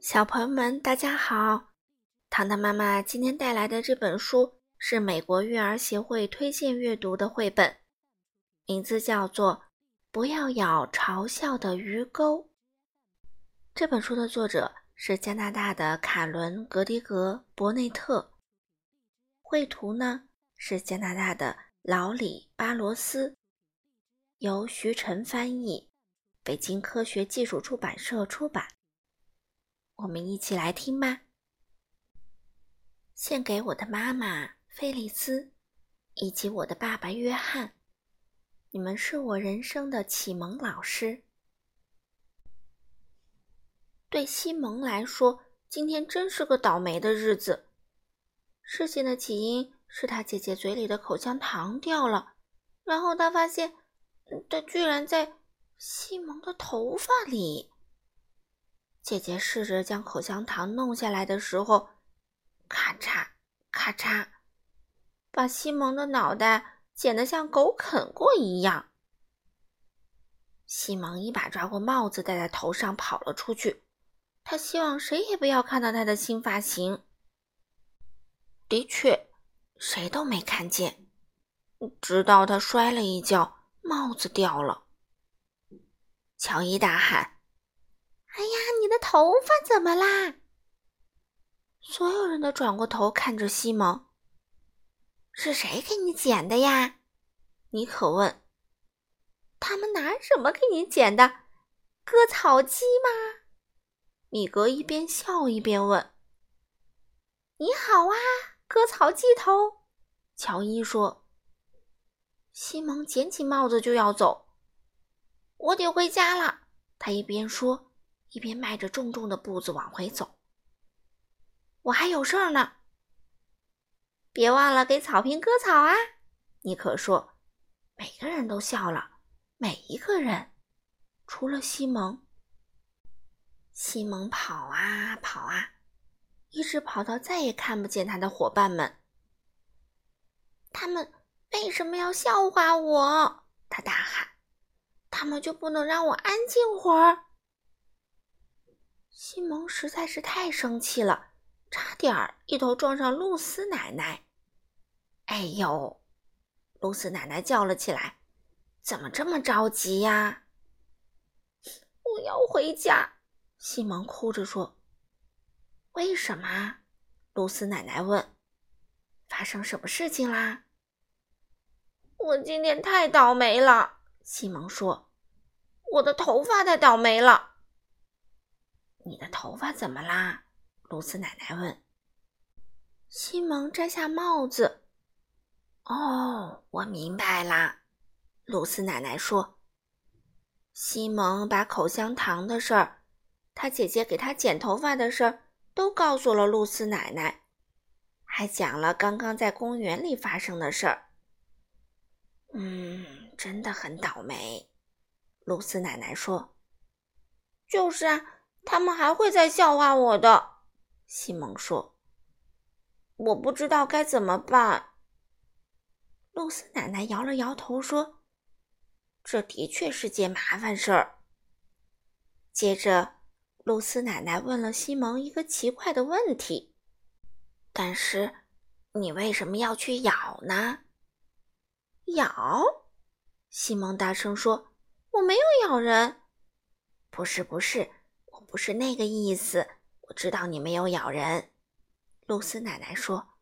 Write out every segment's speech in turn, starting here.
小朋友们，大家好！糖糖妈妈今天带来的这本书是美国育儿协会推荐阅读的绘本，名字叫做《不要咬嘲笑的鱼钩》。这本书的作者是加拿大的卡伦·格迪格·伯内特，绘图呢是加拿大的劳里·巴罗斯，由徐晨翻译，北京科学技术出版社出版。我们一起来听吧。献给我的妈妈菲利斯，以及我的爸爸约翰，你们是我人生的启蒙老师。对西蒙来说，今天真是个倒霉的日子。事情的起因是他姐姐嘴里的口香糖掉了，然后他发现，它居然在西蒙的头发里。姐姐试着将口香糖弄下来的时候，咔嚓咔嚓，把西蒙的脑袋剪得像狗啃过一样。西蒙一把抓过帽子戴在头上，跑了出去。他希望谁也不要看到他的新发型。的确，谁都没看见，直到他摔了一跤，帽子掉了。乔伊大喊。哎呀，你的头发怎么啦？所有人都转过头看着西蒙。是谁给你剪的呀？尼可问。他们拿什么给你剪的？割草机吗？米格一边笑一边问。你好啊，割草机头。乔伊说。西蒙捡起帽子就要走。我得回家了。他一边说。一边迈着重重的步子往回走。我还有事儿呢，别忘了给草坪割草啊！尼克说。每个人都笑了，每一个人，除了西蒙。西蒙跑啊跑啊，一直跑到再也看不见他的伙伴们。他们为什么要笑话我？他大喊。他们就不能让我安静会儿？西蒙实在是太生气了，差点儿一头撞上露丝奶奶。哎呦！露丝奶奶叫了起来：“怎么这么着急呀？”我要回家。西蒙哭着说：“为什么？”露丝奶奶问：“发生什么事情啦？”我今天太倒霉了。西蒙说：“我的头发太倒霉了。”你的头发怎么啦？露丝奶奶问。西蒙摘下帽子。哦，我明白啦，露丝奶奶说。西蒙把口香糖的事儿，他姐姐给他剪头发的事儿，都告诉了露丝奶奶，还讲了刚刚在公园里发生的事儿。嗯，真的很倒霉，露丝奶奶说。就是啊。他们还会再笑话我的，西蒙说。我不知道该怎么办。露丝奶奶摇了摇头说：“这的确是件麻烦事儿。”接着，露丝奶奶问了西蒙一个奇怪的问题：“但是，你为什么要去咬呢？”咬？西蒙大声说：“我没有咬人。”不是，不是。不是那个意思，我知道你没有咬人。”露丝奶奶说，“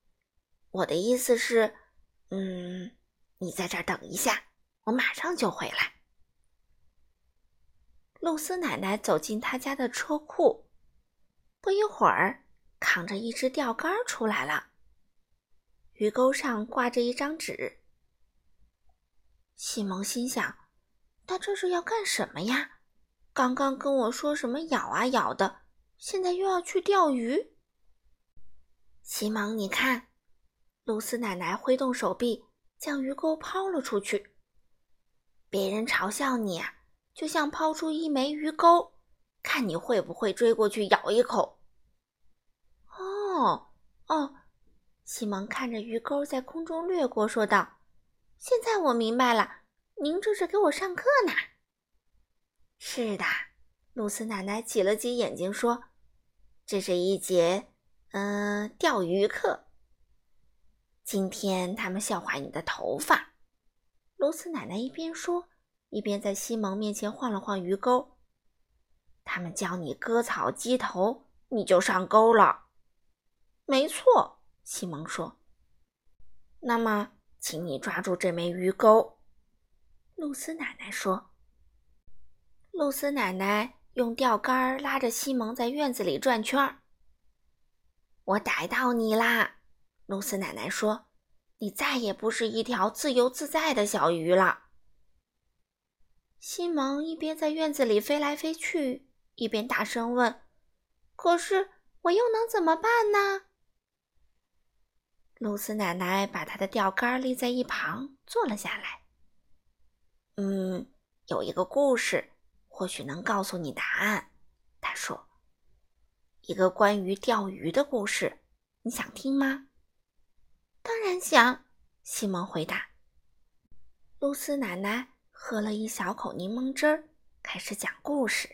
我的意思是，嗯，你在这儿等一下，我马上就回来。”露丝奶奶走进她家的车库，不一会儿，扛着一只钓竿出来了，鱼钩上挂着一张纸。西蒙心想：“他这是要干什么呀？”刚刚跟我说什么咬啊咬的，现在又要去钓鱼。西蒙，你看，露丝奶奶挥动手臂，将鱼钩抛了出去。别人嘲笑你啊，就像抛出一枚鱼钩，看你会不会追过去咬一口。哦哦，西蒙看着鱼钩在空中掠过，说道：“现在我明白了，您这是给我上课呢。”是的，露丝奶奶挤了挤眼睛说：“这是一节，嗯，钓鱼课。今天他们笑话你的头发。露丝奶奶一边说，一边在西蒙面前晃了晃鱼钩。他们教你割草机头，你就上钩了。没错，西蒙说。那么，请你抓住这枚鱼钩。露丝奶奶说。露丝奶奶用钓竿拉着西蒙在院子里转圈儿。我逮到你啦！露丝奶奶说：“你再也不是一条自由自在的小鱼了。”西蒙一边在院子里飞来飞去，一边大声问：“可是我又能怎么办呢？”露丝奶奶把她的钓竿立在一旁，坐了下来。“嗯，有一个故事。”或许能告诉你答案，他说：“一个关于钓鱼的故事，你想听吗？”“当然想。”西蒙回答。露丝奶奶喝了一小口柠檬汁儿，开始讲故事。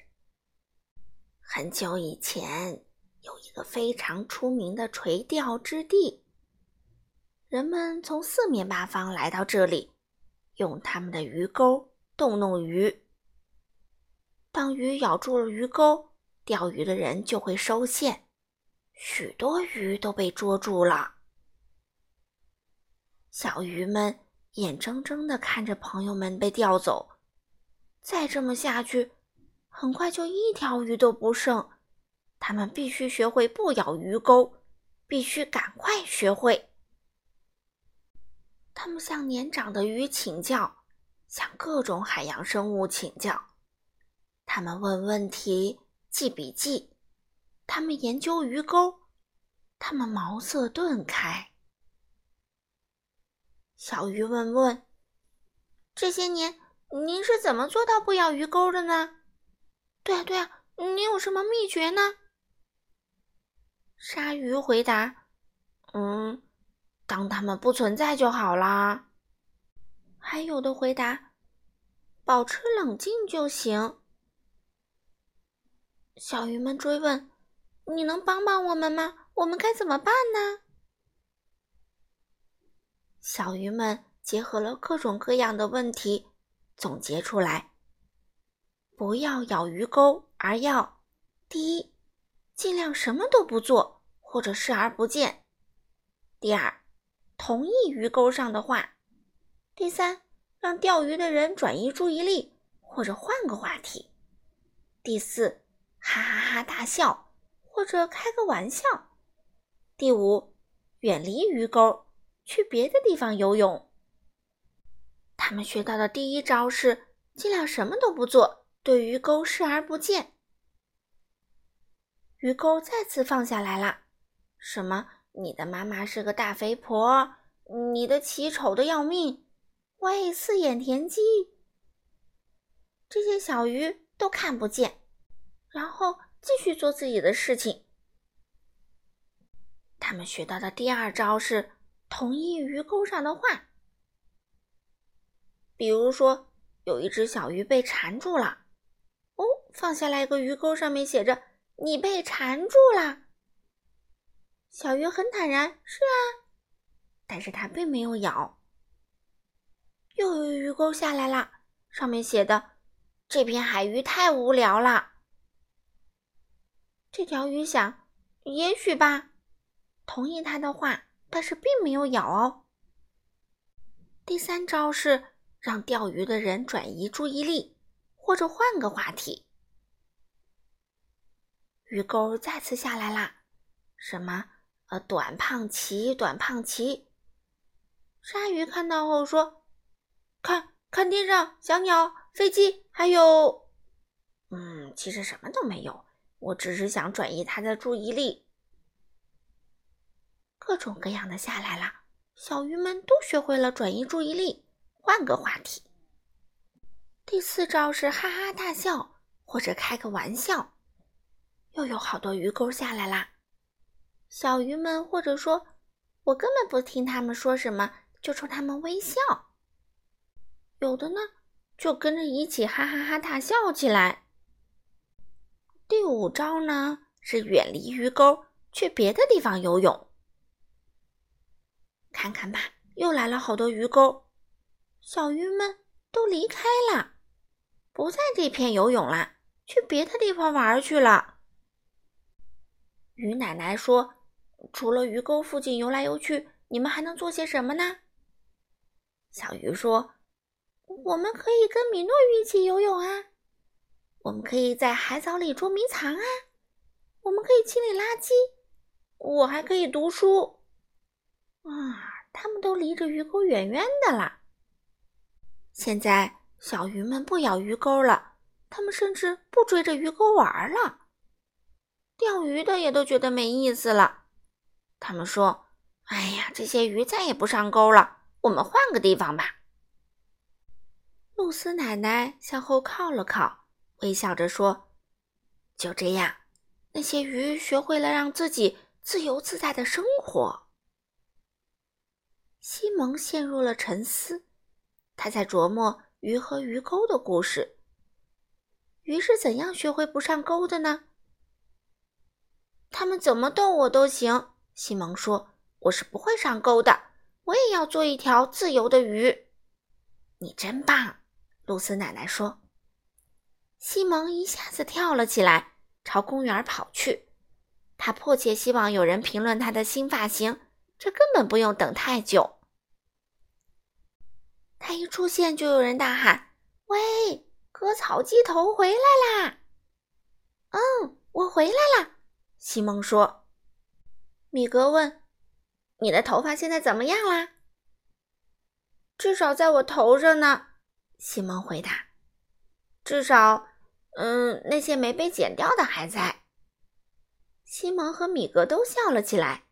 很久以前，有一个非常出名的垂钓之地，人们从四面八方来到这里，用他们的鱼钩逗弄鱼。当鱼咬住了鱼钩，钓鱼的人就会收线，许多鱼都被捉住了。小鱼们眼睁睁地看着朋友们被钓走，再这么下去，很快就一条鱼都不剩。他们必须学会不咬鱼钩，必须赶快学会。他们向年长的鱼请教，向各种海洋生物请教。他们问问题，记笔记；他们研究鱼钩；他们茅塞顿开。小鱼问问：“这些年，您是怎么做到不咬鱼钩的呢？”“对啊，对啊，你有什么秘诀呢？”鲨鱼回答：“嗯，当它们不存在就好啦。”还有的回答：“保持冷静就行。”小鱼们追问：“你能帮帮我们吗？我们该怎么办呢？”小鱼们结合了各种各样的问题，总结出来：不要咬鱼钩，而要第一，尽量什么都不做或者视而不见；第二，同意鱼钩上的话；第三，让钓鱼的人转移注意力或者换个话题；第四。哈哈哈！大笑，或者开个玩笑。第五，远离鱼钩，去别的地方游泳。他们学到的第一招是尽量什么都不做，对鱼钩视而不见。鱼钩再次放下来了。什么？你的妈妈是个大肥婆？你的鳍丑的要命？喂，四眼田鸡！这些小鱼都看不见。然后继续做自己的事情。他们学到的第二招是同意鱼钩上的话，比如说有一只小鱼被缠住了，哦，放下来一个鱼钩，上面写着“你被缠住了”。小鱼很坦然：“是啊。”但是它并没有咬。又有鱼钩下来了，上面写的：“这片海域太无聊了。”这条鱼想，也许吧，同意他的话，但是并没有咬哦。第三招是让钓鱼的人转移注意力，或者换个话题。鱼钩再次下来啦，什么？呃，短胖鳍，短胖鳍。鲨鱼看到后说：“看看天上，小鸟、飞机，还有……嗯，其实什么都没有。”我只是想转移他的注意力。各种各样的下来了，小鱼们都学会了转移注意力，换个话题。第四招是哈哈大笑，或者开个玩笑。又有好多鱼钩下来啦，小鱼们或者说，我根本不听他们说什么，就冲他们微笑。有的呢，就跟着一起哈哈哈大笑起来。第五招呢是远离鱼钩，去别的地方游泳。看看吧，又来了好多鱼钩，小鱼们都离开了，不在这片游泳啦，去别的地方玩去了。鱼奶奶说：“除了鱼钩附近游来游去，你们还能做些什么呢？”小鱼说：“我们可以跟米诺鱼一起游泳啊，我们可以在海藻里捉迷藏啊，我们可以清理垃圾，我还可以读书。”啊，他们都离着鱼钩远远的啦。现在小鱼们不咬鱼钩了，他们甚至不追着鱼钩玩了。钓鱼的也都觉得没意思了。他们说：“哎呀，这些鱼再也不上钩了，我们换个地方吧。”露丝奶奶向后靠了靠，微笑着说：“就这样，那些鱼学会了让自己自由自在的生活。”西蒙陷入了沉思，他在琢磨鱼和鱼钩的故事。鱼是怎样学会不上钩的呢？他们怎么逗我都行，西蒙说：“我是不会上钩的，我也要做一条自由的鱼。”你真棒，露丝奶奶说。西蒙一下子跳了起来，朝公园跑去。他迫切希望有人评论他的新发型，这根本不用等太久。他一出现，就有人大喊：“喂，割草机头回来啦！”“嗯，我回来啦。”西蒙说：“米格问，你的头发现在怎么样啦？”“至少在我头上呢。”西蒙回答。“至少，嗯，那些没被剪掉的还在。”西蒙和米格都笑了起来。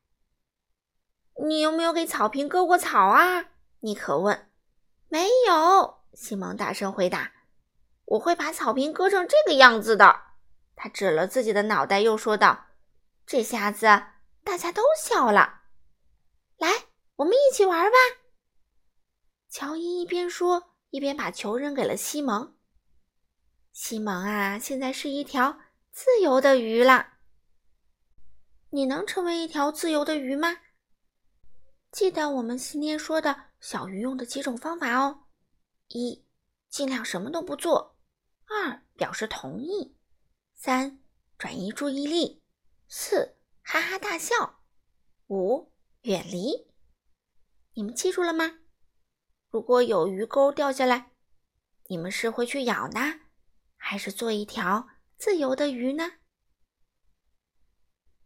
“你有没有给草坪割过草啊？”尼克问。“没有。”西蒙大声回答。“我会把草坪割成这个样子的。”他指了自己的脑袋，又说道。这下子大家都笑了，来，我们一起玩吧。乔伊一边说，一边把球扔给了西蒙。西蒙啊，现在是一条自由的鱼了。你能成为一条自由的鱼吗？记得我们今天说的小鱼用的几种方法哦：一，尽量什么都不做；二，表示同意；三，转移注意力。四，哈哈大笑。五，远离。你们记住了吗？如果有鱼钩掉下来，你们是会去咬呢，还是做一条自由的鱼呢？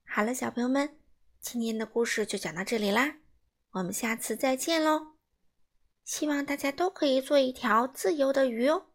好了，小朋友们，今天的故事就讲到这里啦，我们下次再见喽！希望大家都可以做一条自由的鱼哦。